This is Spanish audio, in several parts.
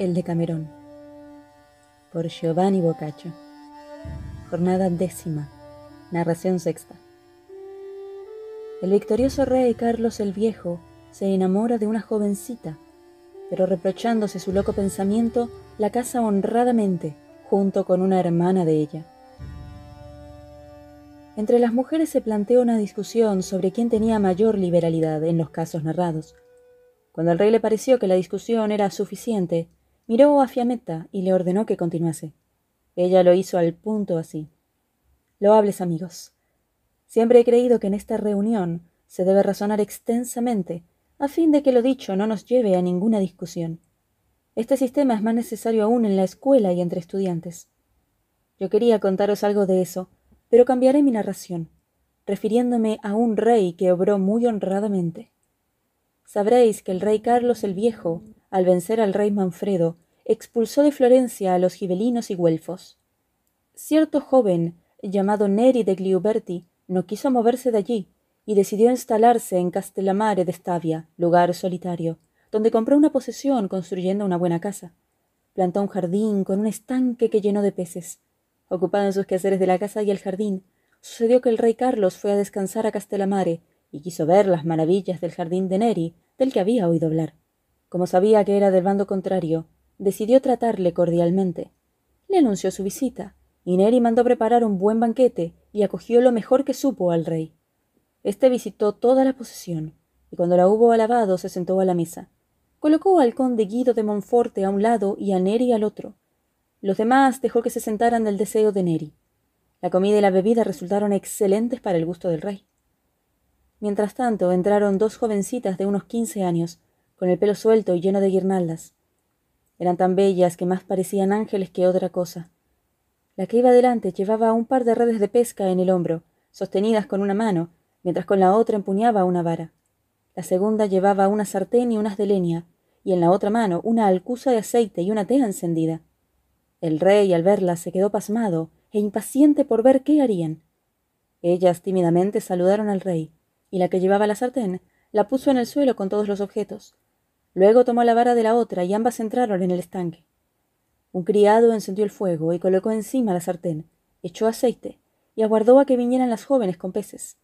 El Decamerón por Giovanni Boccaccio Jornada décima Narración sexta El victorioso rey Carlos el Viejo se enamora de una jovencita, pero reprochándose su loco pensamiento, la casa honradamente junto con una hermana de ella. Entre las mujeres se planteó una discusión sobre quién tenía mayor liberalidad en los casos narrados. Cuando al rey le pareció que la discusión era suficiente, miró a Fiametta y le ordenó que continuase. Ella lo hizo al punto así. Loables amigos, siempre he creído que en esta reunión se debe razonar extensamente, a fin de que lo dicho no nos lleve a ninguna discusión. Este sistema es más necesario aún en la escuela y entre estudiantes. Yo quería contaros algo de eso, pero cambiaré mi narración, refiriéndome a un rey que obró muy honradamente. Sabréis que el rey Carlos el Viejo, al vencer al rey Manfredo, expulsó de Florencia a los gibelinos y güelfos. Cierto joven, llamado Neri de Gliuberti, no quiso moverse de allí y decidió instalarse en Castellamare de Stavia, lugar solitario, donde compró una posesión construyendo una buena casa. Plantó un jardín con un estanque que llenó de peces. Ocupado en sus quehaceres de la casa y el jardín, sucedió que el rey Carlos fue a descansar a Castellamare y quiso ver las maravillas del jardín de Neri, del que había oído hablar. Como sabía que era del bando contrario, decidió tratarle cordialmente. Le anunció su visita, y Neri mandó preparar un buen banquete y acogió lo mejor que supo al rey. Este visitó toda la posesión, y cuando la hubo alabado se sentó a la mesa. Colocó al conde Guido de Monforte a un lado y a Neri al otro. Los demás dejó que se sentaran del deseo de Neri. La comida y la bebida resultaron excelentes para el gusto del rey. Mientras tanto entraron dos jovencitas de unos quince años, con el pelo suelto y lleno de guirnaldas. Eran tan bellas que más parecían ángeles que otra cosa. La que iba delante llevaba un par de redes de pesca en el hombro, sostenidas con una mano, mientras con la otra empuñaba una vara. La segunda llevaba una sartén y unas de leña, y en la otra mano una alcusa de aceite y una tea encendida. El rey, al verlas, se quedó pasmado e impaciente por ver qué harían. Ellas tímidamente saludaron al rey, y la que llevaba la sartén la puso en el suelo con todos los objetos, Luego tomó la vara de la otra y ambas entraron en el estanque. Un criado encendió el fuego y colocó encima la sartén, echó aceite y aguardó a que vinieran las jóvenes con peces.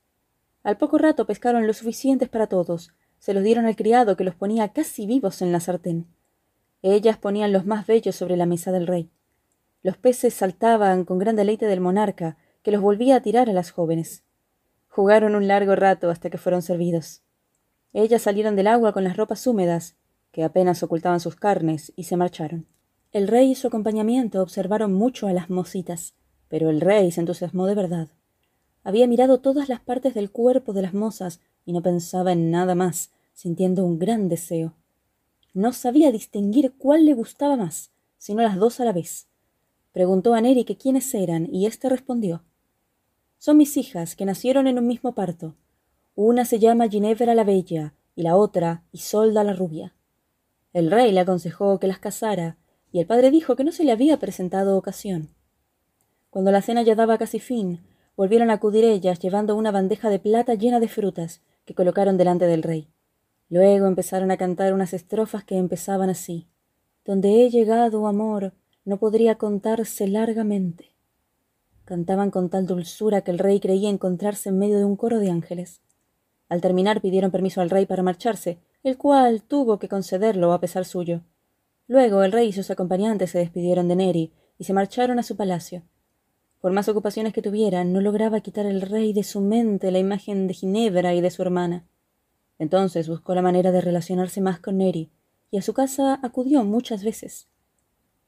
Al poco rato pescaron lo suficientes para todos, se los dieron al criado que los ponía casi vivos en la sartén. Ellas ponían los más bellos sobre la mesa del rey. Los peces saltaban con gran deleite del monarca, que los volvía a tirar a las jóvenes. Jugaron un largo rato hasta que fueron servidos. Ellas salieron del agua con las ropas húmedas, que apenas ocultaban sus carnes, y se marcharon. El rey y su acompañamiento observaron mucho a las mocitas, pero el rey se entusiasmó de verdad. Había mirado todas las partes del cuerpo de las mozas y no pensaba en nada más, sintiendo un gran deseo. No sabía distinguir cuál le gustaba más, sino las dos a la vez. Preguntó a Neri que quiénes eran, y éste respondió Son mis hijas, que nacieron en un mismo parto. Una se llama Ginevra la Bella y la otra Isolda la Rubia. El rey le aconsejó que las casara, y el padre dijo que no se le había presentado ocasión. Cuando la cena ya daba casi fin, volvieron a acudir ellas llevando una bandeja de plata llena de frutas que colocaron delante del rey. Luego empezaron a cantar unas estrofas que empezaban así. Donde he llegado, amor, no podría contarse largamente. Cantaban con tal dulzura que el rey creía encontrarse en medio de un coro de ángeles. Al terminar pidieron permiso al rey para marcharse, el cual tuvo que concederlo a pesar suyo. Luego el rey y sus acompañantes se despidieron de Neri y se marcharon a su palacio. Por más ocupaciones que tuvieran, no lograba quitar el rey de su mente la imagen de Ginebra y de su hermana. Entonces buscó la manera de relacionarse más con Neri, y a su casa acudió muchas veces.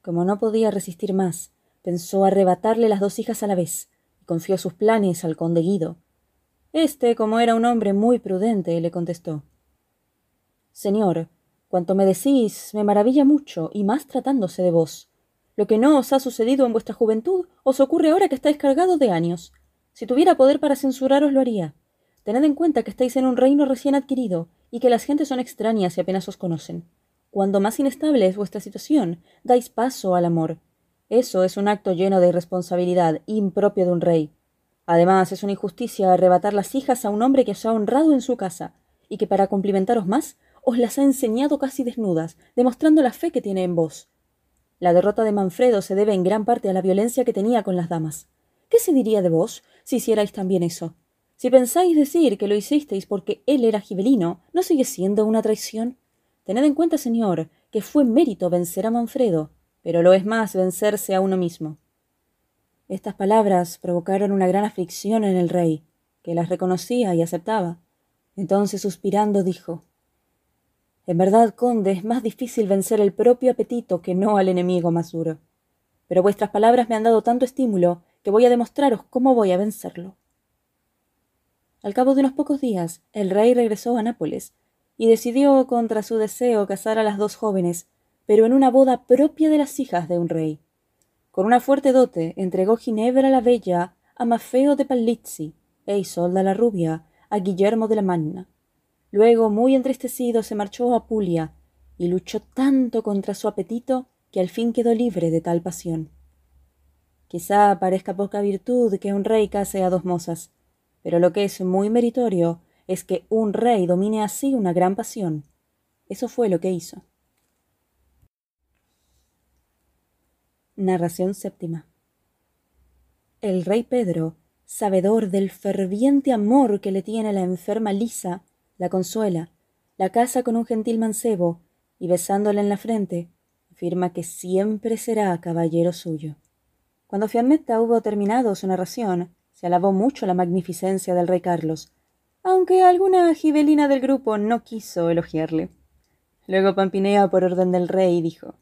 Como no podía resistir más, pensó arrebatarle las dos hijas a la vez, y confió sus planes al conde Guido, este, como era un hombre muy prudente, le contestó Señor, cuanto me decís me maravilla mucho, y más tratándose de vos. Lo que no os ha sucedido en vuestra juventud os ocurre ahora que estáis cargados de años. Si tuviera poder para censuraros lo haría. Tened en cuenta que estáis en un reino recién adquirido, y que las gentes son extrañas y apenas os conocen. Cuando más inestable es vuestra situación, dais paso al amor. Eso es un acto lleno de irresponsabilidad, impropio de un rey. Además, es una injusticia arrebatar las hijas a un hombre que os ha honrado en su casa, y que para cumplimentaros más, os las ha enseñado casi desnudas, demostrando la fe que tiene en vos, La derrota de Manfredo se debe en gran parte a la violencia que tenía con las damas. ¿Qué se diría de vos si hicierais también eso? Si pensáis decir que lo hicisteis porque él era gibelino, ¿no sigue siendo una traición? Tened en cuenta, señor, que fue mérito vencer a Manfredo, pero lo es más vencerse a uno mismo. Estas palabras provocaron una gran aflicción en el rey, que las reconocía y aceptaba. Entonces, suspirando, dijo en verdad, conde, es más difícil vencer el propio apetito que no al enemigo más duro. Pero vuestras palabras me han dado tanto estímulo que voy a demostraros cómo voy a vencerlo. Al cabo de unos pocos días, el rey regresó a Nápoles y decidió contra su deseo casar a las dos jóvenes, pero en una boda propia de las hijas de un rey. Con una fuerte dote entregó Ginebra la Bella a Mafeo de Palizzi e Isolda la Rubia a Guillermo de la Magna. Luego, muy entristecido, se marchó a Apulia y luchó tanto contra su apetito que al fin quedó libre de tal pasión. Quizá parezca poca virtud que un rey case a dos mozas, pero lo que es muy meritorio es que un rey domine así una gran pasión. Eso fue lo que hizo. Narración séptima. El rey Pedro, sabedor del ferviente amor que le tiene la enferma Lisa, la consuela, la casa con un gentil mancebo, y besándola en la frente, afirma que siempre será caballero suyo. Cuando Fiammetta hubo terminado su narración, se alabó mucho la magnificencia del rey Carlos, aunque alguna gibelina del grupo no quiso elogiarle. Luego Pampinea, por orden del rey, dijo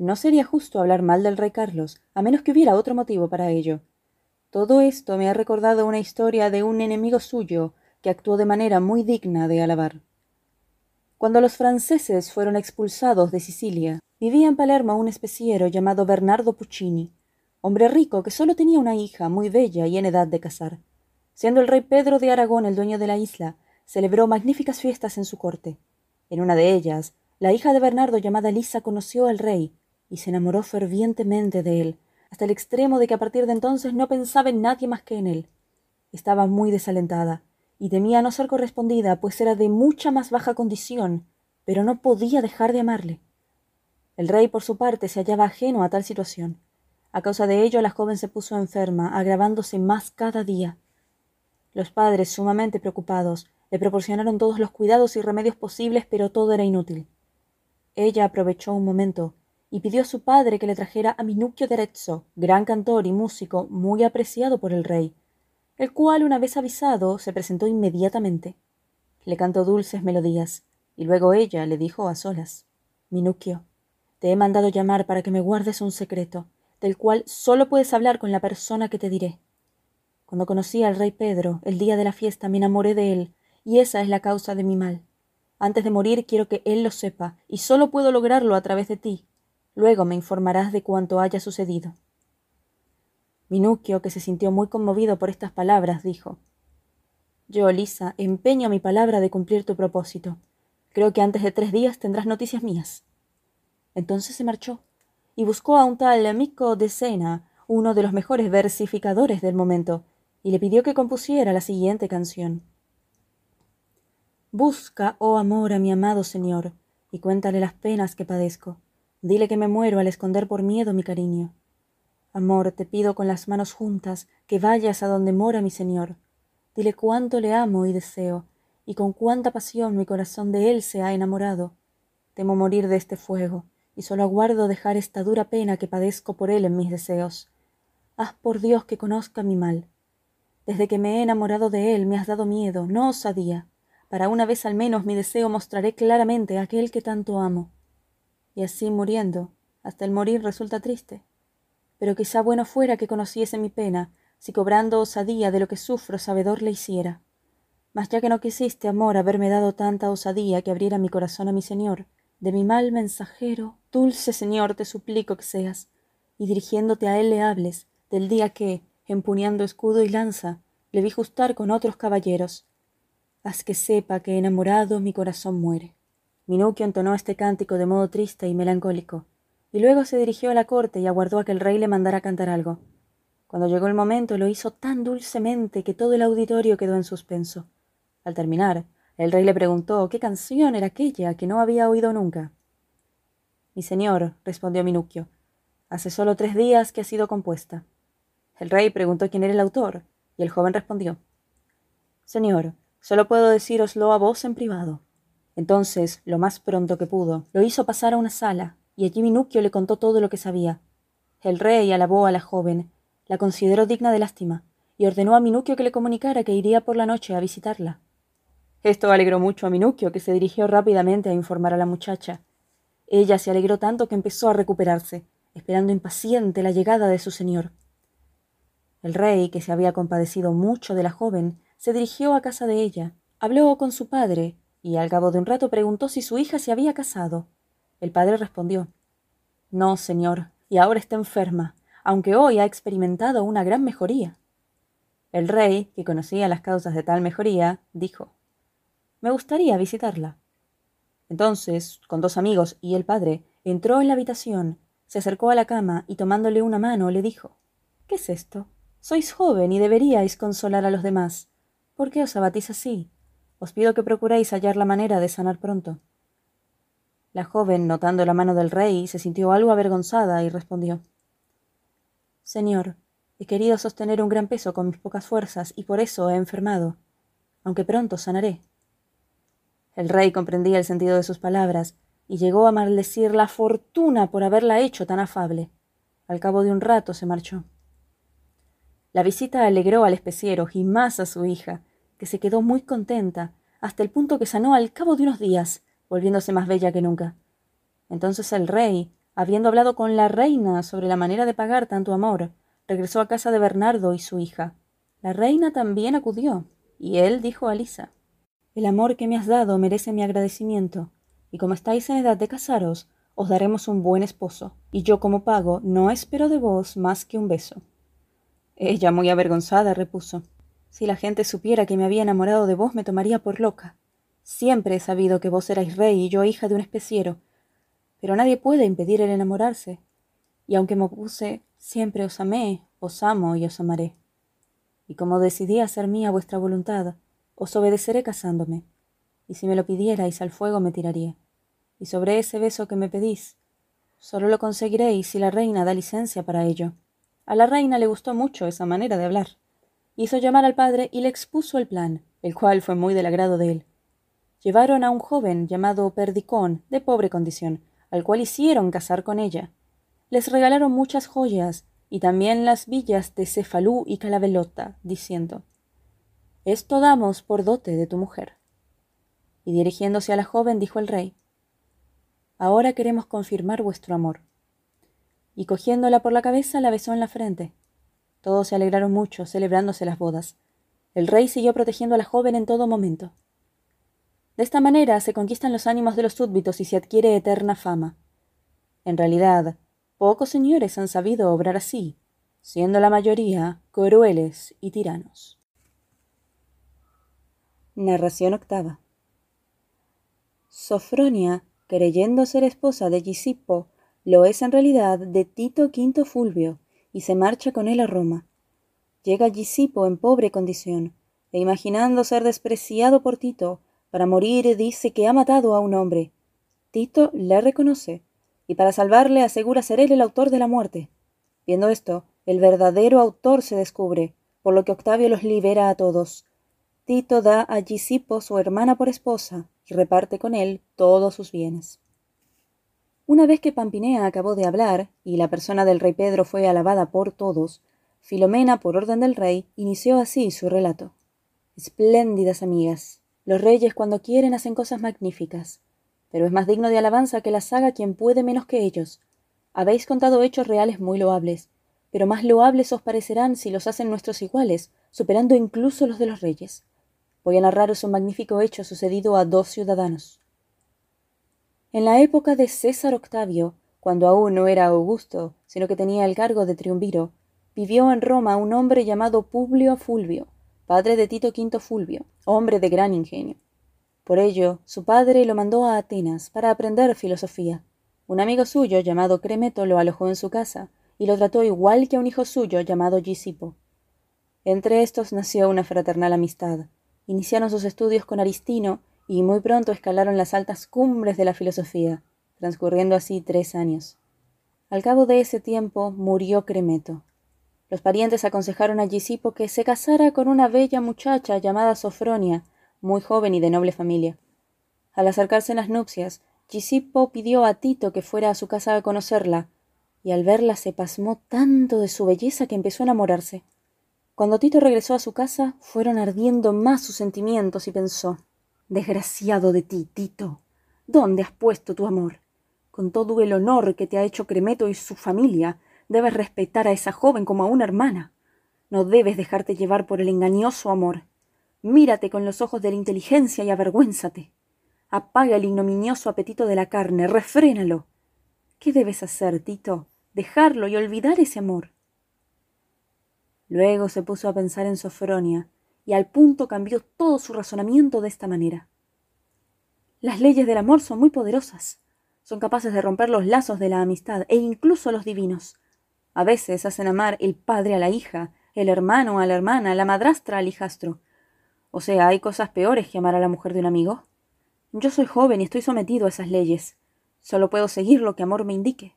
No sería justo hablar mal del rey Carlos, a menos que hubiera otro motivo para ello. Todo esto me ha recordado una historia de un enemigo suyo, que actuó de manera muy digna de alabar. Cuando los franceses fueron expulsados de Sicilia, vivía en Palermo un especiero llamado Bernardo Puccini, hombre rico que solo tenía una hija muy bella y en edad de casar. Siendo el rey Pedro de Aragón el dueño de la isla, celebró magníficas fiestas en su corte. En una de ellas, la hija de Bernardo llamada Lisa conoció al rey y se enamoró fervientemente de él, hasta el extremo de que a partir de entonces no pensaba en nadie más que en él. Estaba muy desalentada, y temía no ser correspondida, pues era de mucha más baja condición, pero no podía dejar de amarle. El rey, por su parte, se hallaba ajeno a tal situación. A causa de ello, la joven se puso enferma, agravándose más cada día. Los padres, sumamente preocupados, le proporcionaron todos los cuidados y remedios posibles, pero todo era inútil. Ella aprovechó un momento y pidió a su padre que le trajera a Minuccio de Arezzo, gran cantor y músico muy apreciado por el rey, el cual, una vez avisado, se presentó inmediatamente. Le cantó dulces melodías, y luego ella le dijo a solas Minuquio, te he mandado llamar para que me guardes un secreto, del cual sólo puedes hablar con la persona que te diré. Cuando conocí al rey Pedro, el día de la fiesta, me enamoré de él, y esa es la causa de mi mal. Antes de morir quiero que él lo sepa, y sólo puedo lograrlo a través de ti. Luego me informarás de cuanto haya sucedido. Minuquio, que se sintió muy conmovido por estas palabras, dijo Yo, Lisa, empeño mi palabra de cumplir tu propósito. Creo que antes de tres días tendrás noticias mías. Entonces se marchó y buscó a un tal amico de Sena, uno de los mejores versificadores del momento, y le pidió que compusiera la siguiente canción. Busca, oh amor, a mi amado señor, y cuéntale las penas que padezco. Dile que me muero al esconder por miedo mi cariño. Amor, te pido con las manos juntas que vayas a donde mora mi Señor. Dile cuánto le amo y deseo, y con cuánta pasión mi corazón de él se ha enamorado. Temo morir de este fuego, y solo aguardo dejar esta dura pena que padezco por él en mis deseos. Haz por Dios que conozca mi mal. Desde que me he enamorado de él me has dado miedo, no osadía. Para una vez al menos mi deseo mostraré claramente a aquel que tanto amo. Y así muriendo, hasta el morir resulta triste pero quizá bueno fuera que conociese mi pena, si cobrando osadía de lo que sufro sabedor le hiciera. Mas ya que no quisiste, amor, haberme dado tanta osadía que abriera mi corazón a mi Señor, de mi mal mensajero, dulce Señor, te suplico que seas, y dirigiéndote a él le hables, del día que, empuñando escudo y lanza, le vi justar con otros caballeros. Haz que sepa que enamorado mi corazón muere. Minuquio entonó este cántico de modo triste y melancólico, y luego se dirigió a la corte y aguardó a que el rey le mandara cantar algo. Cuando llegó el momento lo hizo tan dulcemente que todo el auditorio quedó en suspenso. Al terminar, el rey le preguntó qué canción era aquella que no había oído nunca. Mi señor, respondió Minuccio, hace solo tres días que ha sido compuesta. El rey preguntó quién era el autor, y el joven respondió Señor, solo puedo decíroslo a vos en privado. Entonces, lo más pronto que pudo, lo hizo pasar a una sala, y allí Minuccio le contó todo lo que sabía. El rey alabó a la joven, la consideró digna de lástima, y ordenó a Minuccio que le comunicara que iría por la noche a visitarla. Esto alegró mucho a Minuccio, que se dirigió rápidamente a informar a la muchacha. Ella se alegró tanto que empezó a recuperarse, esperando impaciente la llegada de su señor. El rey, que se había compadecido mucho de la joven, se dirigió a casa de ella, habló con su padre, y al cabo de un rato preguntó si su hija se había casado. El padre respondió No, señor, y ahora está enferma, aunque hoy ha experimentado una gran mejoría. El rey, que conocía las causas de tal mejoría, dijo Me gustaría visitarla. Entonces, con dos amigos y el padre, entró en la habitación, se acercó a la cama y tomándole una mano le dijo ¿Qué es esto? Sois joven y deberíais consolar a los demás. ¿Por qué os abatís así? Os pido que procuréis hallar la manera de sanar pronto. La joven, notando la mano del rey, se sintió algo avergonzada y respondió Señor, he querido sostener un gran peso con mis pocas fuerzas y por eso he enfermado, aunque pronto sanaré. El rey comprendía el sentido de sus palabras y llegó a maldecir la fortuna por haberla hecho tan afable. Al cabo de un rato se marchó. La visita alegró al especiero y más a su hija, que se quedó muy contenta, hasta el punto que sanó al cabo de unos días, volviéndose más bella que nunca. Entonces el rey, habiendo hablado con la reina sobre la manera de pagar tanto amor, regresó a casa de Bernardo y su hija. La reina también acudió, y él dijo a Lisa El amor que me has dado merece mi agradecimiento, y como estáis en edad de casaros, os daremos un buen esposo, y yo como pago no espero de vos más que un beso. Ella, muy avergonzada, repuso si la gente supiera que me había enamorado de vos, me tomaría por loca. Siempre he sabido que vos erais rey y yo hija de un especiero. Pero nadie puede impedir el enamorarse. Y aunque me opuse, siempre os amé, os amo y os amaré. Y como decidí hacer mía vuestra voluntad, os obedeceré casándome. Y si me lo pidierais, al fuego me tiraría. Y sobre ese beso que me pedís, solo lo conseguiréis si la reina da licencia para ello. A la reina le gustó mucho esa manera de hablar hizo llamar al padre y le expuso el plan, el cual fue muy del agrado de él. Llevaron a un joven llamado Perdicón, de pobre condición, al cual hicieron casar con ella. Les regalaron muchas joyas y también las villas de Cefalú y Calabelota, diciendo Esto damos por dote de tu mujer. Y dirigiéndose a la joven dijo el rey Ahora queremos confirmar vuestro amor. Y cogiéndola por la cabeza la besó en la frente. Todos se alegraron mucho, celebrándose las bodas. El rey siguió protegiendo a la joven en todo momento. De esta manera se conquistan los ánimos de los súbditos y se adquiere eterna fama. En realidad, pocos señores han sabido obrar así, siendo la mayoría crueles y tiranos. Narración octava. Sofronia, creyendo ser esposa de Gisipo, lo es en realidad de Tito V Fulvio, y se marcha con él a Roma. Llega Gisipo en pobre condición, e imaginando ser despreciado por Tito, para morir dice que ha matado a un hombre. Tito le reconoce, y para salvarle asegura ser él el autor de la muerte. Viendo esto, el verdadero autor se descubre, por lo que Octavio los libera a todos. Tito da a Gisipo su hermana por esposa, y reparte con él todos sus bienes. Una vez que Pampinea acabó de hablar, y la persona del rey Pedro fue alabada por todos, Filomena, por orden del rey, inició así su relato. Espléndidas amigas. Los reyes cuando quieren hacen cosas magníficas, pero es más digno de alabanza que las haga quien puede menos que ellos. Habéis contado hechos reales muy loables, pero más loables os parecerán si los hacen nuestros iguales, superando incluso los de los reyes. Voy a narraros un magnífico hecho sucedido a dos ciudadanos. En la época de César Octavio, cuando aún no era Augusto, sino que tenía el cargo de triunviro, vivió en Roma un hombre llamado Publio Fulvio, padre de Tito V Fulvio, hombre de gran ingenio. Por ello, su padre lo mandó a Atenas para aprender filosofía. Un amigo suyo llamado Cremeto lo alojó en su casa y lo trató igual que a un hijo suyo llamado Gisipo. Entre estos nació una fraternal amistad. Iniciaron sus estudios con Aristino y muy pronto escalaron las altas cumbres de la filosofía, transcurriendo así tres años. Al cabo de ese tiempo murió Cremeto. Los parientes aconsejaron a Gisipo que se casara con una bella muchacha llamada Sofronia, muy joven y de noble familia. Al acercarse en las nupcias, Gisipo pidió a Tito que fuera a su casa a conocerla, y al verla se pasmó tanto de su belleza que empezó a enamorarse. Cuando Tito regresó a su casa, fueron ardiendo más sus sentimientos y pensó Desgraciado de ti, Tito. ¿Dónde has puesto tu amor? Con todo el honor que te ha hecho Cremeto y su familia, debes respetar a esa joven como a una hermana. No debes dejarte llevar por el engañoso amor. Mírate con los ojos de la inteligencia y avergüénzate. Apaga el ignominioso apetito de la carne, refrénalo. ¿Qué debes hacer, Tito? Dejarlo y olvidar ese amor. Luego se puso a pensar en Sofronia, y al punto cambió todo su razonamiento de esta manera. Las leyes del amor son muy poderosas. Son capaces de romper los lazos de la amistad e incluso los divinos. A veces hacen amar el padre a la hija, el hermano a la hermana, la madrastra al hijastro. O sea, hay cosas peores que amar a la mujer de un amigo. Yo soy joven y estoy sometido a esas leyes. Solo puedo seguir lo que amor me indique.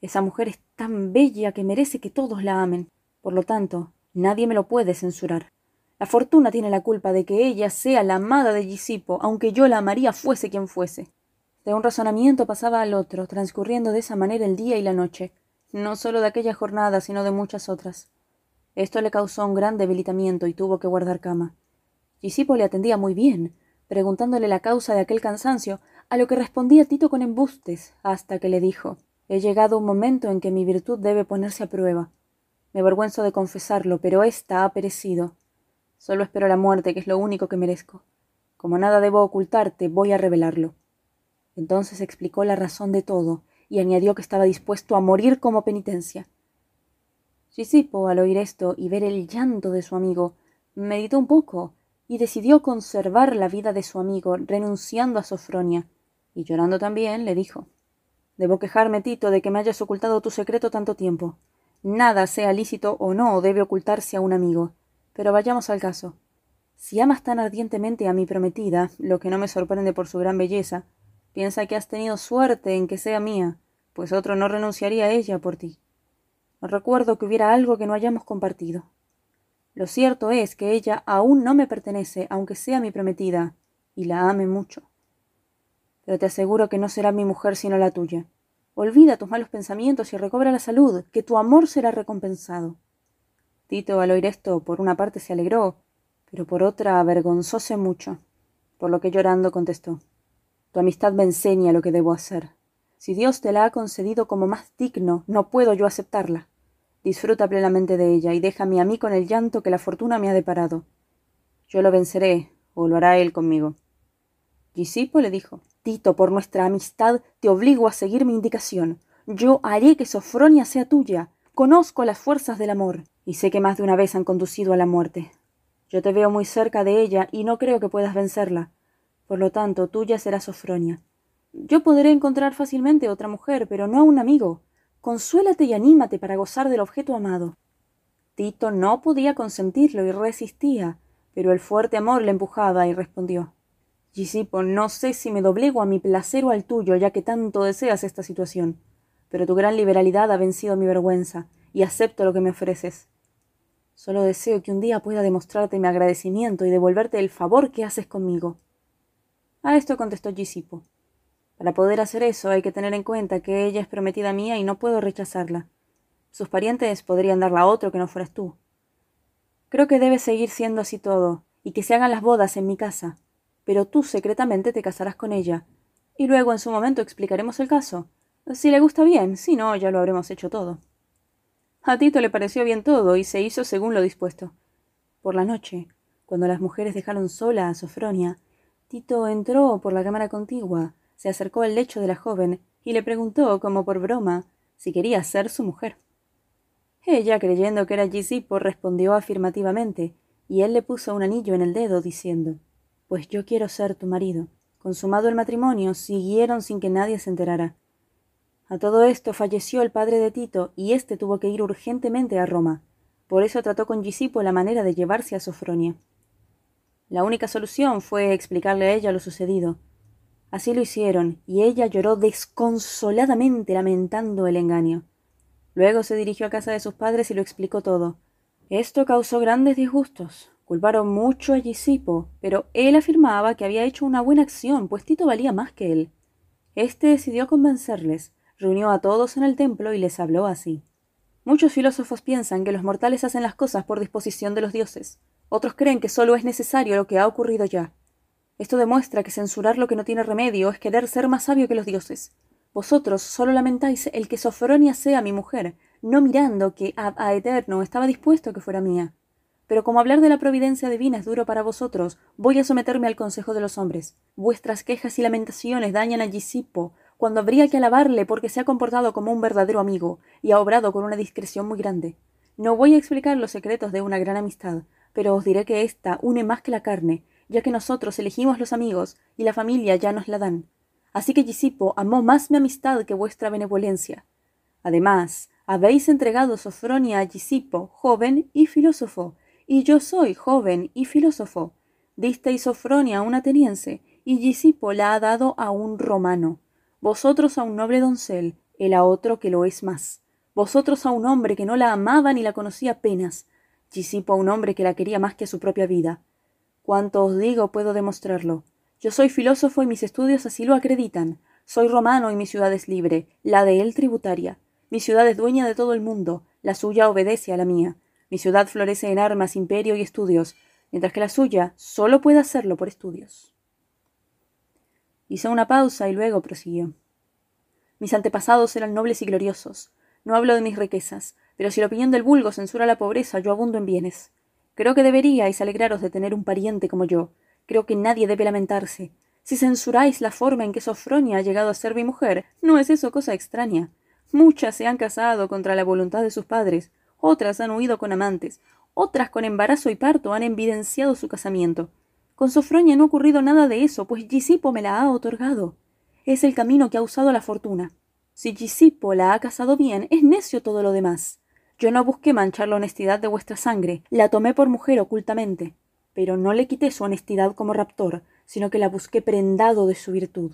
Esa mujer es tan bella que merece que todos la amen. Por lo tanto, nadie me lo puede censurar. La fortuna tiene la culpa de que ella sea la amada de Gisipo, aunque yo la amaría fuese quien fuese. De un razonamiento pasaba al otro, transcurriendo de esa manera el día y la noche, no solo de aquella jornada, sino de muchas otras. Esto le causó un gran debilitamiento y tuvo que guardar cama. Gisipo le atendía muy bien, preguntándole la causa de aquel cansancio, a lo que respondía Tito con embustes, hasta que le dijo He llegado un momento en que mi virtud debe ponerse a prueba. Me avergüenzo de confesarlo, pero ésta ha perecido. Solo espero la muerte, que es lo único que merezco. Como nada debo ocultarte, voy a revelarlo. Entonces explicó la razón de todo, y añadió que estaba dispuesto a morir como penitencia. Sisipo, al oír esto y ver el llanto de su amigo, meditó un poco y decidió conservar la vida de su amigo, renunciando a Sofronia, y llorando también le dijo Debo quejarme, Tito, de que me hayas ocultado tu secreto tanto tiempo. Nada, sea lícito o no, debe ocultarse a un amigo. Pero vayamos al caso. Si amas tan ardientemente a mi prometida, lo que no me sorprende por su gran belleza, piensa que has tenido suerte en que sea mía, pues otro no renunciaría a ella por ti. No recuerdo que hubiera algo que no hayamos compartido. Lo cierto es que ella aún no me pertenece, aunque sea mi prometida, y la ame mucho. Pero te aseguro que no será mi mujer sino la tuya. Olvida tus malos pensamientos y recobra la salud, que tu amor será recompensado. Tito, al oír esto, por una parte se alegró, pero por otra avergonzóse mucho, por lo que llorando contestó Tu amistad me enseña lo que debo hacer. Si Dios te la ha concedido como más digno, no puedo yo aceptarla. Disfruta plenamente de ella y déjame a mí con el llanto que la fortuna me ha deparado. Yo lo venceré, o lo hará él conmigo. Gisipo le dijo Tito, por nuestra amistad te obligo a seguir mi indicación. Yo haré que Sofronia sea tuya. Conozco las fuerzas del amor, y sé que más de una vez han conducido a la muerte. Yo te veo muy cerca de ella y no creo que puedas vencerla. Por lo tanto, tuya será Sofronia. Yo podré encontrar fácilmente otra mujer, pero no a un amigo. Consuélate y anímate para gozar del objeto amado. Tito no podía consentirlo y resistía, pero el fuerte amor le empujaba y respondió Gisipo, no sé si me doblego a mi placer o al tuyo, ya que tanto deseas esta situación. Pero tu gran liberalidad ha vencido mi vergüenza, y acepto lo que me ofreces. Solo deseo que un día pueda demostrarte mi agradecimiento y devolverte el favor que haces conmigo. A esto contestó Gisipo. Para poder hacer eso hay que tener en cuenta que ella es prometida mía y no puedo rechazarla. Sus parientes podrían darla a otro que no fueras tú. Creo que debe seguir siendo así todo, y que se hagan las bodas en mi casa pero tú secretamente te casarás con ella. Y luego en su momento explicaremos el caso. Si le gusta bien, si no, ya lo habremos hecho todo. A Tito le pareció bien todo y se hizo según lo dispuesto. Por la noche, cuando las mujeres dejaron sola a Sofronia, Tito entró por la cámara contigua, se acercó al lecho de la joven y le preguntó, como por broma, si quería ser su mujer. Ella, creyendo que era Gisipo, respondió afirmativamente, y él le puso un anillo en el dedo, diciendo pues yo quiero ser tu marido. Consumado el matrimonio, siguieron sin que nadie se enterara. A todo esto falleció el padre de Tito y éste tuvo que ir urgentemente a Roma. Por eso trató con Gisipo la manera de llevarse a Sofronia. La única solución fue explicarle a ella lo sucedido. Así lo hicieron, y ella lloró desconsoladamente lamentando el engaño. Luego se dirigió a casa de sus padres y lo explicó todo. Esto causó grandes disgustos. Culparon mucho a Gisipo, pero él afirmaba que había hecho una buena acción, pues Tito valía más que él. Este decidió convencerles, reunió a todos en el templo y les habló así. Muchos filósofos piensan que los mortales hacen las cosas por disposición de los dioses. Otros creen que solo es necesario lo que ha ocurrido ya. Esto demuestra que censurar lo que no tiene remedio es querer ser más sabio que los dioses. Vosotros solo lamentáis el que Sofronia sea mi mujer, no mirando que Ab a Eterno estaba dispuesto a que fuera mía. Pero como hablar de la providencia divina es duro para vosotros, voy a someterme al consejo de los hombres. Vuestras quejas y lamentaciones dañan a Gisipo, cuando habría que alabarle porque se ha comportado como un verdadero amigo y ha obrado con una discreción muy grande. No voy a explicar los secretos de una gran amistad, pero os diré que ésta une más que la carne, ya que nosotros elegimos los amigos y la familia ya nos la dan. Así que Gisipo amó más mi amistad que vuestra benevolencia. Además, habéis entregado Sofronia a Gisipo, joven y filósofo, y yo soy joven y filósofo. Disteis Sofronia a un ateniense, y Gisipo la ha dado a un romano. Vosotros a un noble doncel, él a otro que lo es más. Vosotros a un hombre que no la amaba ni la conocía apenas. Gisipo a un hombre que la quería más que a su propia vida. Cuanto os digo puedo demostrarlo. Yo soy filósofo y mis estudios así lo acreditan. Soy romano y mi ciudad es libre, la de él tributaria. Mi ciudad es dueña de todo el mundo, la suya obedece a la mía. Mi ciudad florece en armas, imperio y estudios, mientras que la suya solo puede hacerlo por estudios. Hizo una pausa y luego prosiguió. Mis antepasados eran nobles y gloriosos. No hablo de mis riquezas, pero si la opinión del vulgo censura la pobreza, yo abundo en bienes. Creo que deberíais alegraros de tener un pariente como yo. Creo que nadie debe lamentarse. Si censuráis la forma en que Sofronia ha llegado a ser mi mujer, no es eso cosa extraña. Muchas se han casado contra la voluntad de sus padres, otras han huido con amantes, otras con embarazo y parto han evidenciado su casamiento. Con Sofronia no ha ocurrido nada de eso, pues Gisipo me la ha otorgado. Es el camino que ha usado la fortuna. Si Gisipo la ha casado bien, es necio todo lo demás. Yo no busqué manchar la honestidad de vuestra sangre, la tomé por mujer ocultamente, pero no le quité su honestidad como raptor, sino que la busqué prendado de su virtud.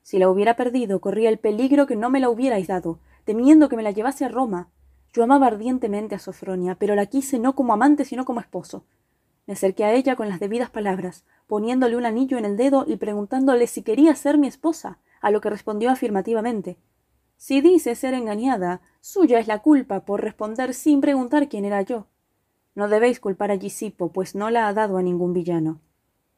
Si la hubiera perdido, corría el peligro que no me la hubierais dado, temiendo que me la llevase a Roma. Yo amaba ardientemente a Sofronia, pero la quise no como amante, sino como esposo. Me acerqué a ella con las debidas palabras, poniéndole un anillo en el dedo y preguntándole si quería ser mi esposa, a lo que respondió afirmativamente. Si dice ser engañada, suya es la culpa por responder sin preguntar quién era yo. No debéis culpar a Gisipo, pues no la ha dado a ningún villano.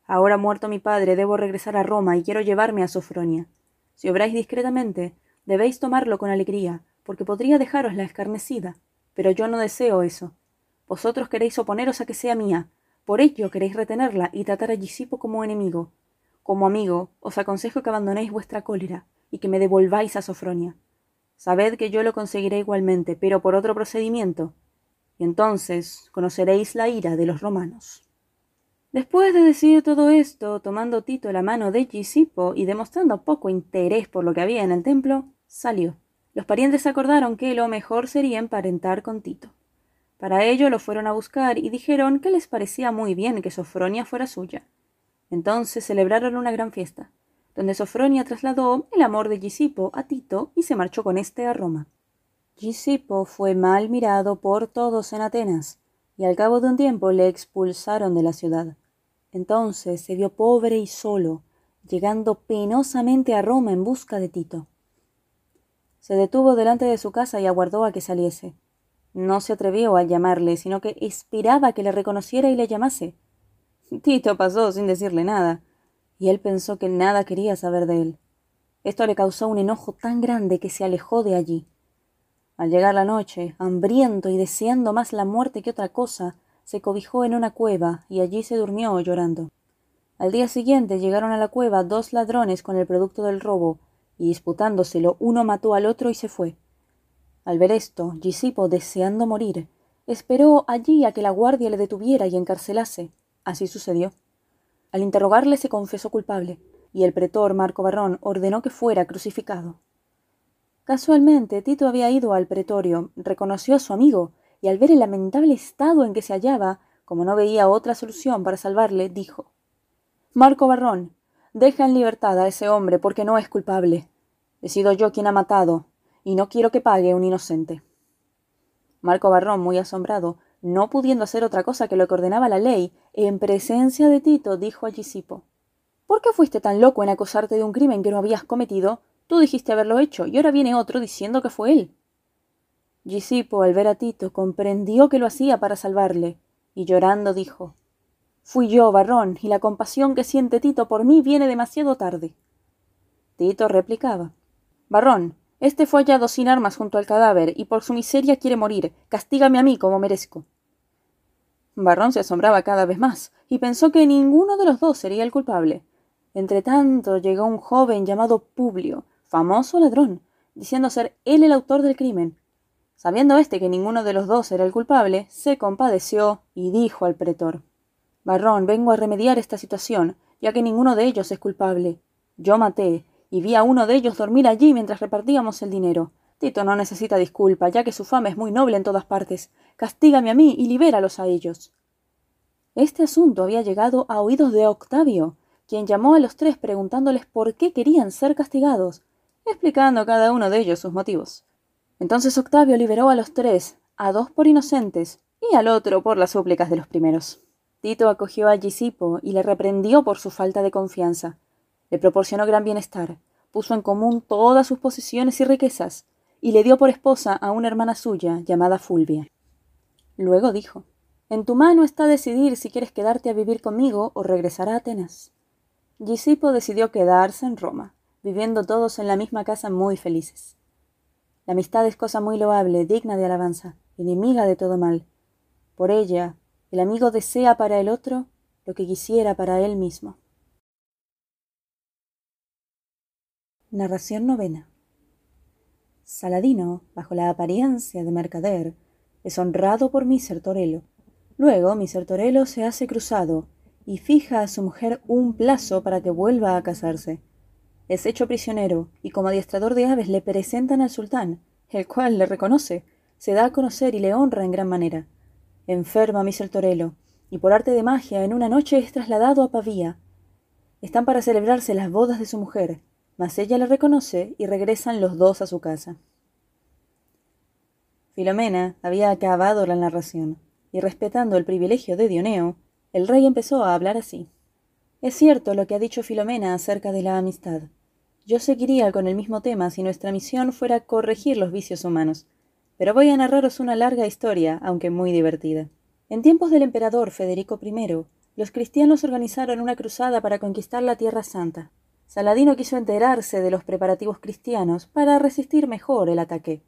Ahora muerto mi padre, debo regresar a Roma y quiero llevarme a Sofronia. Si obráis discretamente, debéis tomarlo con alegría, porque podría dejaros la escarnecida. Pero yo no deseo eso. Vosotros queréis oponeros a que sea mía, por ello queréis retenerla y tratar a Gisipo como enemigo. Como amigo, os aconsejo que abandonéis vuestra cólera y que me devolváis a Sofronia. Sabed que yo lo conseguiré igualmente, pero por otro procedimiento, y entonces conoceréis la ira de los romanos. Después de decir todo esto, tomando Tito la mano de Gisipo y demostrando poco interés por lo que había en el templo, salió. Los parientes acordaron que lo mejor sería emparentar con Tito. Para ello lo fueron a buscar y dijeron que les parecía muy bien que Sofronia fuera suya. Entonces celebraron una gran fiesta, donde Sofronia trasladó el amor de Gisipo a Tito y se marchó con éste a Roma. Gisipo fue mal mirado por todos en Atenas, y al cabo de un tiempo le expulsaron de la ciudad. Entonces se vio pobre y solo, llegando penosamente a Roma en busca de Tito. Se detuvo delante de su casa y aguardó a que saliese. No se atrevió a llamarle, sino que esperaba que le reconociera y le llamase. Tito pasó sin decirle nada, y él pensó que nada quería saber de él. Esto le causó un enojo tan grande que se alejó de allí. Al llegar la noche, hambriento y deseando más la muerte que otra cosa, se cobijó en una cueva y allí se durmió llorando. Al día siguiente llegaron a la cueva dos ladrones con el producto del robo, y disputándoselo uno mató al otro y se fue. Al ver esto, Gisipo, deseando morir, esperó allí a que la guardia le detuviera y encarcelase. Así sucedió. Al interrogarle se confesó culpable, y el pretor Marco Barrón ordenó que fuera crucificado. Casualmente, Tito había ido al pretorio, reconoció a su amigo, y al ver el lamentable estado en que se hallaba, como no veía otra solución para salvarle, dijo Marco Barrón, deja en libertad a ese hombre porque no es culpable. He sido yo quien ha matado, y no quiero que pague un inocente. Marco Barrón, muy asombrado, no pudiendo hacer otra cosa que lo que ordenaba la ley, en presencia de Tito, dijo a Gisipo ¿Por qué fuiste tan loco en acusarte de un crimen que no habías cometido? Tú dijiste haberlo hecho, y ahora viene otro diciendo que fue él. Gisipo, al ver a Tito, comprendió que lo hacía para salvarle, y llorando dijo Fui yo, Barrón, y la compasión que siente Tito por mí viene demasiado tarde. Tito replicaba Barrón, este fue hallado sin armas junto al cadáver, y por su miseria quiere morir. Castígame a mí como merezco. Barrón se asombraba cada vez más, y pensó que ninguno de los dos sería el culpable. Entretanto llegó un joven llamado Publio, famoso ladrón, diciendo ser él el autor del crimen. Sabiendo éste que ninguno de los dos era el culpable, se compadeció y dijo al pretor Barrón, vengo a remediar esta situación, ya que ninguno de ellos es culpable. Yo maté, y vi a uno de ellos dormir allí mientras repartíamos el dinero. Tito no necesita disculpa, ya que su fama es muy noble en todas partes. Castígame a mí y libéralos a ellos. Este asunto había llegado a oídos de Octavio, quien llamó a los tres preguntándoles por qué querían ser castigados, explicando a cada uno de ellos sus motivos. Entonces Octavio liberó a los tres, a dos por inocentes y al otro por las súplicas de los primeros. Tito acogió a Gisipo y le reprendió por su falta de confianza, le proporcionó gran bienestar, puso en común todas sus posesiones y riquezas, y le dio por esposa a una hermana suya llamada Fulvia. Luego dijo En tu mano está decidir si quieres quedarte a vivir conmigo o regresar a Atenas. Gisipo decidió quedarse en Roma, viviendo todos en la misma casa muy felices. La amistad es cosa muy loable, digna de alabanza, enemiga de todo mal. Por ella, el amigo desea para el otro lo que quisiera para él mismo. Narración novena. Saladino, bajo la apariencia de mercader, es honrado por Miser Torello. Luego Miser Torello se hace cruzado y fija a su mujer un plazo para que vuelva a casarse. Es hecho prisionero y como adiestrador de aves le presentan al sultán, el cual le reconoce, se da a conocer y le honra en gran manera. Enferma Miser Torello, y por arte de magia en una noche es trasladado a Pavía. Están para celebrarse las bodas de su mujer, mas ella le reconoce y regresan los dos a su casa. Filomena había acabado la narración, y respetando el privilegio de Dioneo, el rey empezó a hablar así. Es cierto lo que ha dicho Filomena acerca de la amistad. Yo seguiría con el mismo tema si nuestra misión fuera corregir los vicios humanos, pero voy a narraros una larga historia, aunque muy divertida. En tiempos del emperador Federico I, los cristianos organizaron una cruzada para conquistar la Tierra Santa. Saladino quiso enterarse de los preparativos cristianos para resistir mejor el ataque.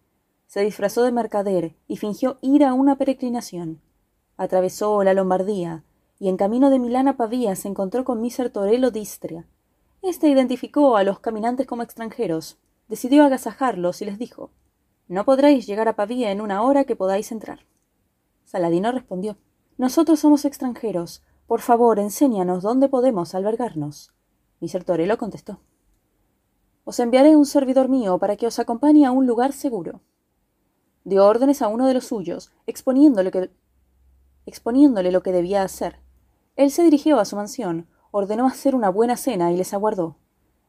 Se disfrazó de mercader y fingió ir a una peregrinación. Atravesó la Lombardía y en camino de Milán a Pavía se encontró con Miser Torello d'Istria. Este identificó a los caminantes como extranjeros, decidió agasajarlos y les dijo No podréis llegar a Pavía en una hora que podáis entrar. Saladino respondió Nosotros somos extranjeros. Por favor, enséñanos dónde podemos albergarnos. Mr. Torello contestó. Os enviaré un servidor mío para que os acompañe a un lugar seguro. Dio órdenes a uno de los suyos, exponiéndole, que, exponiéndole lo que debía hacer. Él se dirigió a su mansión, ordenó hacer una buena cena y les aguardó.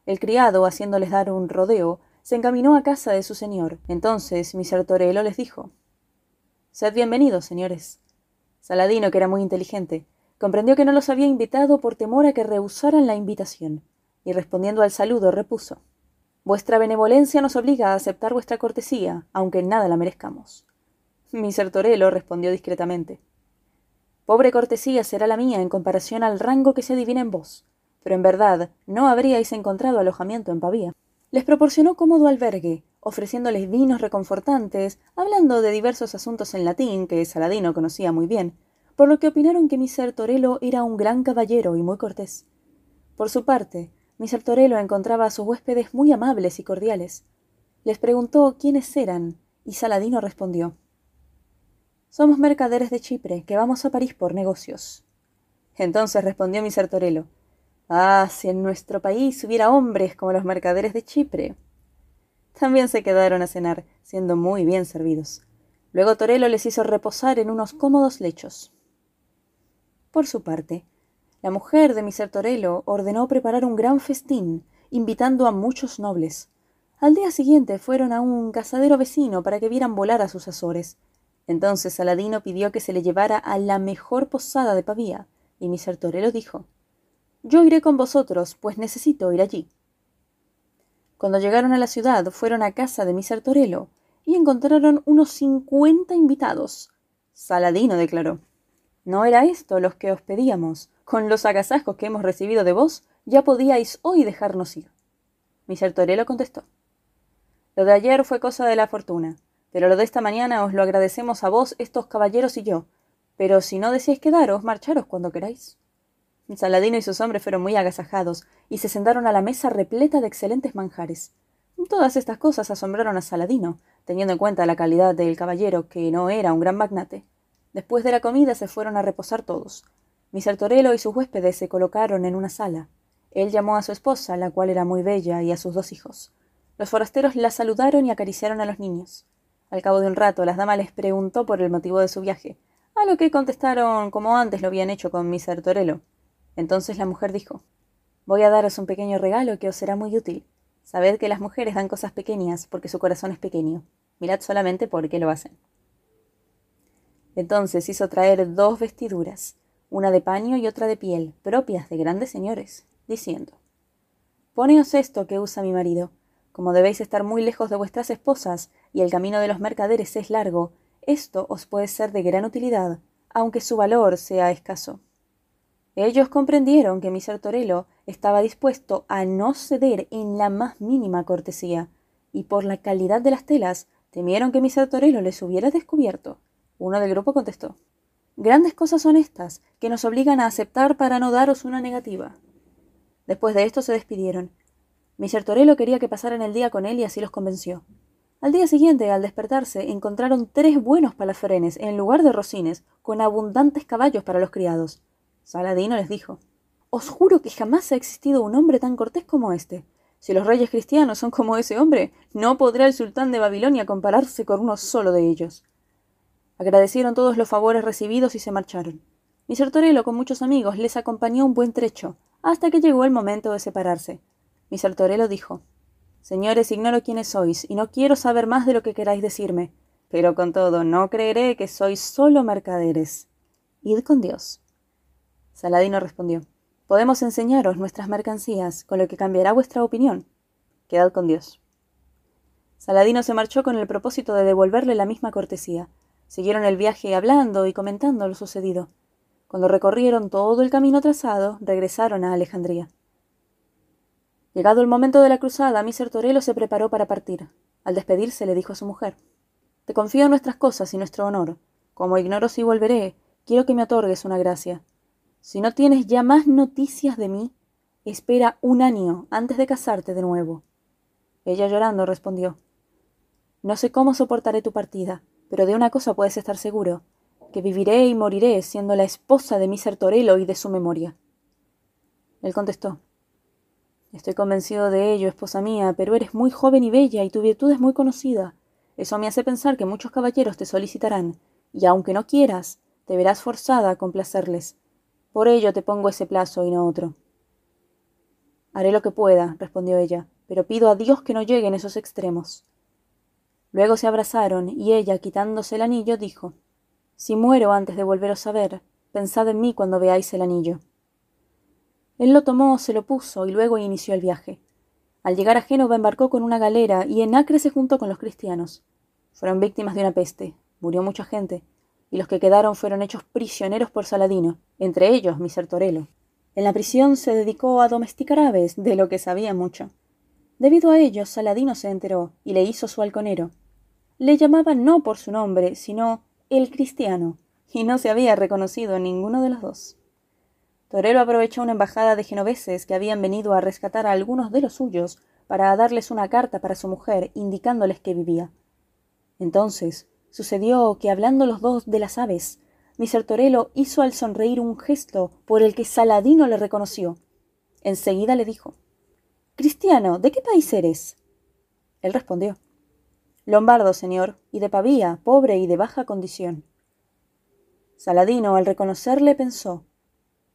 El criado, haciéndoles dar un rodeo, se encaminó a casa de su señor. Entonces Mr. Torello les dijo Sed bienvenidos, señores. Saladino, que era muy inteligente, comprendió que no los había invitado por temor a que rehusaran la invitación, y respondiendo al saludo repuso Vuestra benevolencia nos obliga a aceptar vuestra cortesía, aunque en nada la merezcamos. Miser Torello respondió discretamente Pobre cortesía será la mía en comparación al rango que se adivina en vos, pero en verdad no habríais encontrado alojamiento en Pavía. Les proporcionó cómodo albergue, ofreciéndoles vinos reconfortantes, hablando de diversos asuntos en latín que Saladino conocía muy bien, por lo que opinaron que Miser Torello era un gran caballero y muy cortés. Por su parte, Miser Torello encontraba a sus huéspedes muy amables y cordiales. Les preguntó quiénes eran, y Saladino respondió Somos mercaderes de Chipre, que vamos a París por negocios. Entonces respondió Miser Torello Ah, si en nuestro país hubiera hombres como los mercaderes de Chipre. También se quedaron a cenar, siendo muy bien servidos. Luego Torello les hizo reposar en unos cómodos lechos. Por su parte, La mujer de Misertorelo ordenó preparar un gran festín, invitando a muchos nobles. Al día siguiente fueron a un cazadero vecino para que vieran volar a sus azores. Entonces Saladino pidió que se le llevara a la mejor posada de Pavía, y Misertorelo dijo Yo iré con vosotros, pues necesito ir allí. Cuando llegaron a la ciudad, fueron a casa de Misertorelo y encontraron unos cincuenta invitados. Saladino declaró No era esto los que os pedíamos. Con los agasajos que hemos recibido de vos, ya podíais hoy dejarnos ir. Misertorelo contestó Lo de ayer fue cosa de la fortuna. Pero lo de esta mañana os lo agradecemos a vos, estos caballeros y yo. Pero si no deseáis quedaros, marcharos cuando queráis. Saladino y sus hombres fueron muy agasajados, y se sentaron a la mesa repleta de excelentes manjares. Todas estas cosas asombraron a Saladino, teniendo en cuenta la calidad del caballero, que no era un gran magnate. Después de la comida se fueron a reposar todos. Misertorelo y sus huéspedes se colocaron en una sala. Él llamó a su esposa, la cual era muy bella, y a sus dos hijos. Los forasteros la saludaron y acariciaron a los niños. Al cabo de un rato, las damas les preguntó por el motivo de su viaje, a lo que contestaron como antes lo habían hecho con Miser Torello. Entonces la mujer dijo Voy a daros un pequeño regalo que os será muy útil. Sabed que las mujeres dan cosas pequeñas porque su corazón es pequeño. Mirad solamente por qué lo hacen. Entonces hizo traer dos vestiduras, una de paño y otra de piel, propias de grandes señores, diciendo Poneos esto que usa mi marido, como debéis estar muy lejos de vuestras esposas, y el camino de los mercaderes es largo, esto os puede ser de gran utilidad, aunque su valor sea escaso. Ellos comprendieron que Miser Torello estaba dispuesto a no ceder en la más mínima cortesía, y por la calidad de las telas temieron que Miser Torello les hubiera descubierto. Uno del grupo contestó Grandes cosas son estas, que nos obligan a aceptar para no daros una negativa. Después de esto se despidieron, Torello quería que pasaran el día con él y así los convenció. Al día siguiente, al despertarse, encontraron tres buenos palafrenes en lugar de rocines, con abundantes caballos para los criados. Saladino les dijo Os juro que jamás ha existido un hombre tan cortés como este. Si los reyes cristianos son como ese hombre, no podrá el sultán de Babilonia compararse con uno solo de ellos. Agradecieron todos los favores recibidos y se marcharon. Torello, con muchos amigos, les acompañó un buen trecho, hasta que llegó el momento de separarse. Mi Torello dijo Señores, ignoro quiénes sois, y no quiero saber más de lo que queráis decirme, pero con todo no creeré que sois solo mercaderes. Id con Dios. Saladino respondió Podemos enseñaros nuestras mercancías, con lo que cambiará vuestra opinión. Quedad con Dios. Saladino se marchó con el propósito de devolverle la misma cortesía. Siguieron el viaje hablando y comentando lo sucedido. Cuando recorrieron todo el camino trazado, regresaron a Alejandría. Llegado el momento de la cruzada, Miser Torello se preparó para partir. Al despedirse le dijo a su mujer Te confío nuestras cosas y nuestro honor. Como ignoro si volveré, quiero que me otorgues una gracia. Si no tienes ya más noticias de mí, espera un año antes de casarte de nuevo. Ella llorando respondió No sé cómo soportaré tu partida, pero de una cosa puedes estar seguro, que viviré y moriré siendo la esposa de Miser Torello y de su memoria. Él contestó Estoy convencido de ello, esposa mía, pero eres muy joven y bella y tu virtud es muy conocida. Eso me hace pensar que muchos caballeros te solicitarán, y aunque no quieras, te verás forzada a complacerles. Por ello te pongo ese plazo y no otro. Haré lo que pueda, respondió ella, pero pido a Dios que no lleguen esos extremos. Luego se abrazaron, y ella, quitándose el anillo, dijo Si muero antes de volveros a ver, pensad en mí cuando veáis el anillo. Él lo tomó, se lo puso y luego inició el viaje. Al llegar a Génova embarcó con una galera y en Acre se juntó con los cristianos. Fueron víctimas de una peste, murió mucha gente, y los que quedaron fueron hechos prisioneros por Saladino, entre ellos Miser Torello. En la prisión se dedicó a domesticar aves, de lo que sabía mucho. Debido a ello, Saladino se enteró y le hizo su halconero. Le llamaba no por su nombre, sino el cristiano, y no se había reconocido en ninguno de los dos. Torero aprovechó una embajada de genoveses que habían venido a rescatar a algunos de los suyos para darles una carta para su mujer indicándoles que vivía. Entonces sucedió que hablando los dos de las aves, Mr. Torello hizo al sonreír un gesto por el que Saladino le reconoció. Enseguida le dijo Cristiano, ¿de qué país eres? Él respondió Lombardo, señor, y de Pavía, pobre y de baja condición. Saladino, al reconocerle, pensó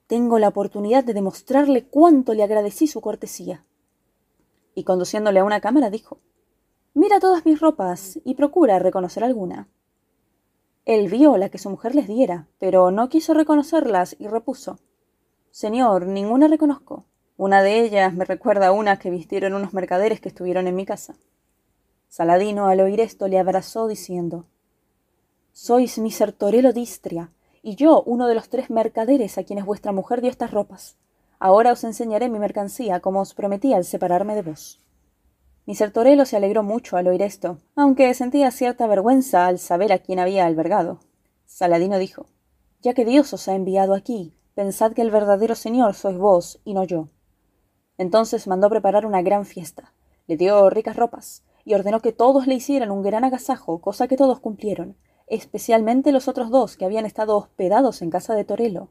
tengo la oportunidad de demostrarle cuánto le agradecí su cortesía. Y conduciéndole a una cámara dijo Mira todas mis ropas y procura reconocer alguna. Él vio la que su mujer les diera, pero no quiso reconocerlas y repuso Señor, ninguna reconozco. Una de ellas me recuerda a una que vistieron unos mercaderes que estuvieron en mi casa. Saladino al oír esto le abrazó diciendo Sois mi Sertorelo d'Istria, y yo uno de los tres mercaderes a quienes vuestra mujer dio estas ropas. Ahora os enseñaré mi mercancía, como os prometí al separarme de vos. Mi Sertorelo se alegró mucho al oír esto, aunque sentía cierta vergüenza al saber a quién había albergado. Saladino dijo Ya que Dios os ha enviado aquí, pensad que el verdadero señor sois vos y no yo. Entonces mandó preparar una gran fiesta, le dio ricas ropas, y ordenó que todos le hicieran un gran agasajo, cosa que todos cumplieron, especialmente los otros dos que habían estado hospedados en casa de Torelo.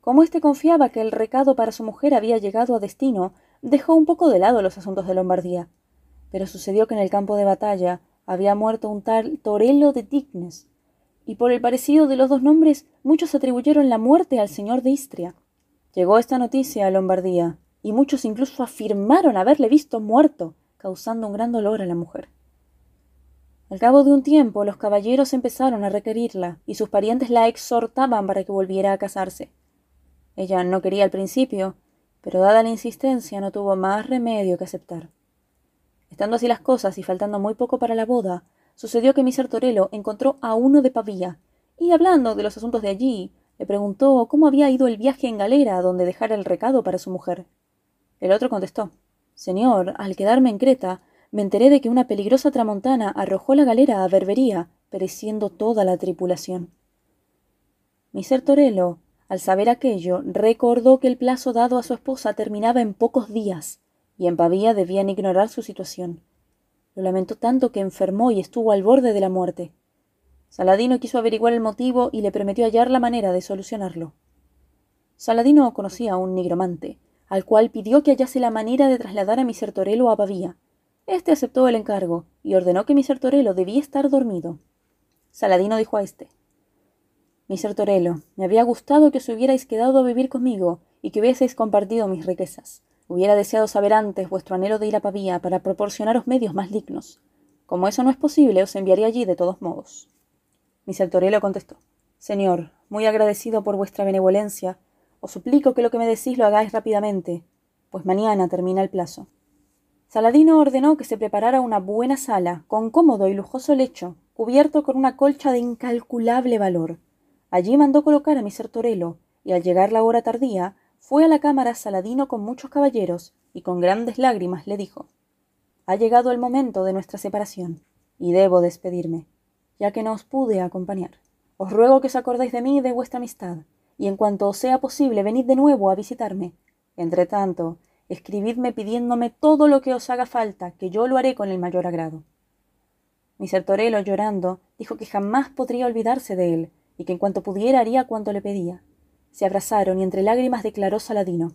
Como éste confiaba que el recado para su mujer había llegado a destino, dejó un poco de lado los asuntos de Lombardía. Pero sucedió que en el campo de batalla había muerto un tal Torelo de Tignes, y por el parecido de los dos nombres muchos atribuyeron la muerte al señor de Istria. Llegó esta noticia a Lombardía, y muchos incluso afirmaron haberle visto muerto, causando un gran dolor a la mujer. Al cabo de un tiempo los caballeros empezaron a requerirla, y sus parientes la exhortaban para que volviera a casarse. Ella no quería al principio, pero dada la insistencia no tuvo más remedio que aceptar. Estando así las cosas y faltando muy poco para la boda, sucedió que Miser Torelo encontró a uno de Pavía, y hablando de los asuntos de allí, le preguntó cómo había ido el viaje en galera donde dejara el recado para su mujer. El otro contestó Señor, al quedarme en Creta, me enteré de que una peligrosa tramontana arrojó la galera a Berbería, pereciendo toda la tripulación. Miser Torello, al saber aquello, recordó que el plazo dado a su esposa terminaba en pocos días, y en Pavía debían ignorar su situación. Lo lamentó tanto que enfermó y estuvo al borde de la muerte. Saladino quiso averiguar el motivo y le prometió hallar la manera de solucionarlo. Saladino conocía a un nigromante, al cual pidió que hallase la manera de trasladar a Miser Torello a Pavía, este aceptó el encargo y ordenó que mi Sertorelo debía estar dormido. Saladino dijo a este Mi Sertorelo, me había gustado que os hubierais quedado a vivir conmigo y que hubieseis compartido mis riquezas. Hubiera deseado saber antes vuestro anhelo de ir a Pavía para proporcionaros medios más dignos. Como eso no es posible, os enviaré allí de todos modos. Mi Sertorelo contestó Señor, muy agradecido por vuestra benevolencia, os suplico que lo que me decís lo hagáis rápidamente, pues mañana termina el plazo. Saladino ordenó que se preparara una buena sala, con cómodo y lujoso lecho, cubierto con una colcha de incalculable valor. Allí mandó colocar a mi Sertorelo, y al llegar la hora tardía, fue a la cámara Saladino con muchos caballeros, y con grandes lágrimas le dijo Ha llegado el momento de nuestra separación, y debo despedirme, ya que no os pude acompañar. Os ruego que os acordéis de mí y de vuestra amistad, y en cuanto os sea posible venid de nuevo a visitarme. Entre tanto, escribidme pidiéndome todo lo que os haga falta, que yo lo haré con el mayor agrado. Mi Sertorelo, llorando, dijo que jamás podría olvidarse de él, y que en cuanto pudiera haría cuanto le pedía. Se abrazaron y entre lágrimas declaró Saladino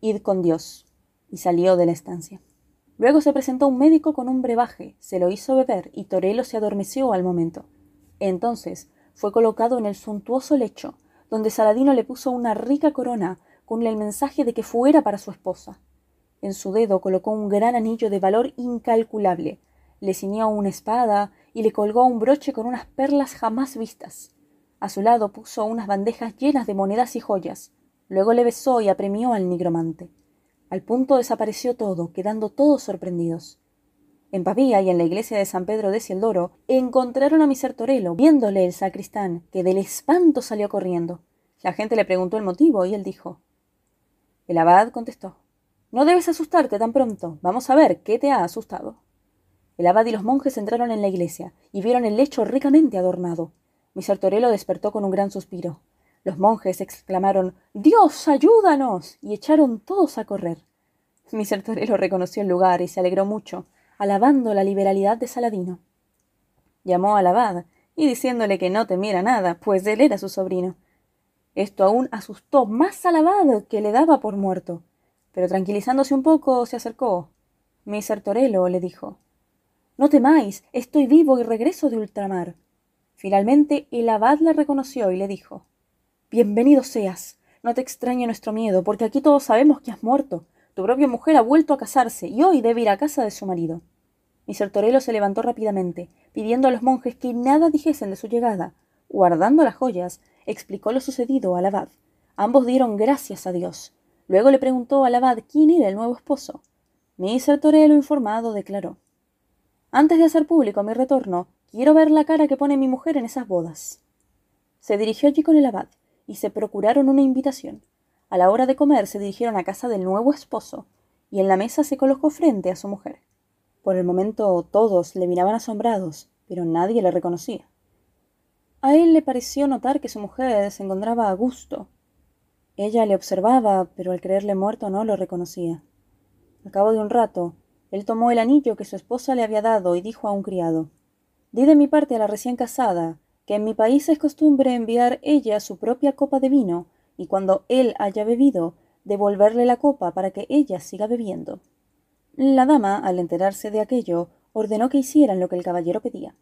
Id con Dios. y salió de la estancia. Luego se presentó un médico con un brebaje, se lo hizo beber y Torelo se adormeció al momento. Entonces fue colocado en el suntuoso lecho, donde Saladino le puso una rica corona con el mensaje de que fuera para su esposa. En su dedo colocó un gran anillo de valor incalculable, le ciñó una espada y le colgó un broche con unas perlas jamás vistas. A su lado puso unas bandejas llenas de monedas y joyas. Luego le besó y apremió al nigromante. Al punto desapareció todo, quedando todos sorprendidos. En Pavía y en la iglesia de San Pedro de Cieldoro encontraron a mi Sertorelo, viéndole el sacristán, que del espanto salió corriendo. La gente le preguntó el motivo y él dijo el abad contestó No debes asustarte tan pronto. Vamos a ver qué te ha asustado. El abad y los monjes entraron en la iglesia y vieron el lecho ricamente adornado. Mi Sertorelo despertó con un gran suspiro. Los monjes exclamaron Dios, ayúdanos. y echaron todos a correr. Mi Sertorelo reconoció el lugar y se alegró mucho, alabando la liberalidad de Saladino. Llamó al abad y diciéndole que no temiera nada, pues él era su sobrino. Esto aún asustó más al abad que le daba por muerto. Pero tranquilizándose un poco, se acercó. Mi Sertorelo le dijo No temáis, estoy vivo y regreso de ultramar. Finalmente el abad le reconoció y le dijo Bienvenido seas. no te extrañe nuestro miedo, porque aquí todos sabemos que has muerto. Tu propia mujer ha vuelto a casarse y hoy debe ir a casa de su marido. Mr. Torello se levantó rápidamente, pidiendo a los monjes que nada dijesen de su llegada. Guardando las joyas, explicó lo sucedido al abad. Ambos dieron gracias a Dios. Luego le preguntó al abad quién era el nuevo esposo. Mr. Torello, informado, declaró Antes de hacer público mi retorno, quiero ver la cara que pone mi mujer en esas bodas. Se dirigió allí con el abad, y se procuraron una invitación. A la hora de comer se dirigieron a casa del nuevo esposo, y en la mesa se colocó frente a su mujer. Por el momento todos le miraban asombrados, pero nadie le reconocía. A él le pareció notar que su mujer se encontraba a gusto. Ella le observaba, pero al creerle muerto no lo reconocía. Al cabo de un rato, él tomó el anillo que su esposa le había dado y dijo a un criado Di de mi parte a la recién casada que en mi país es costumbre enviar ella su propia copa de vino y cuando él haya bebido, devolverle la copa para que ella siga bebiendo. La dama, al enterarse de aquello, ordenó que hicieran lo que el caballero pedía.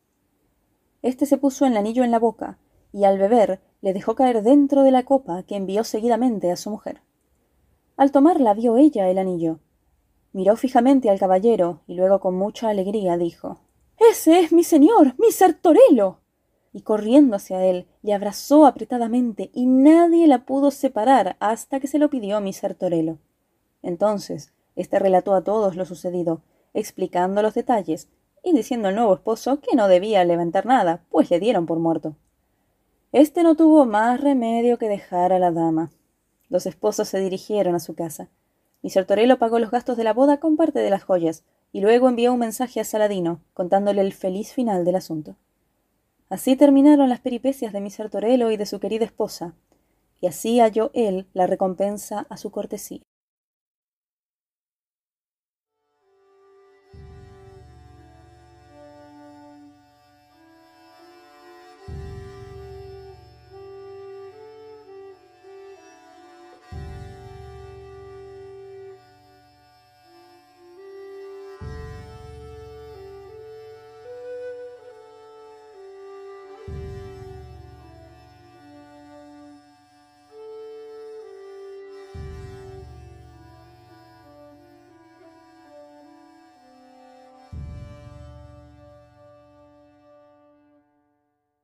Este se puso el anillo en la boca, y al beber le dejó caer dentro de la copa que envió seguidamente a su mujer. Al tomarla vio ella el anillo. Miró fijamente al caballero y luego con mucha alegría dijo Ese es mi señor, mi Sertorelo y corriendo hacia él, le abrazó apretadamente y nadie la pudo separar hasta que se lo pidió mi Sertorelo. Entonces, éste relató a todos lo sucedido, explicando los detalles y diciendo al nuevo esposo que no debía levantar nada, pues le dieron por muerto. Este no tuvo más remedio que dejar a la dama. Los esposos se dirigieron a su casa. Mi Sertorelo pagó los gastos de la boda con parte de las joyas, y luego envió un mensaje a Saladino, contándole el feliz final del asunto. Así terminaron las peripecias de mi Torello y de su querida esposa, y así halló él la recompensa a su cortesía.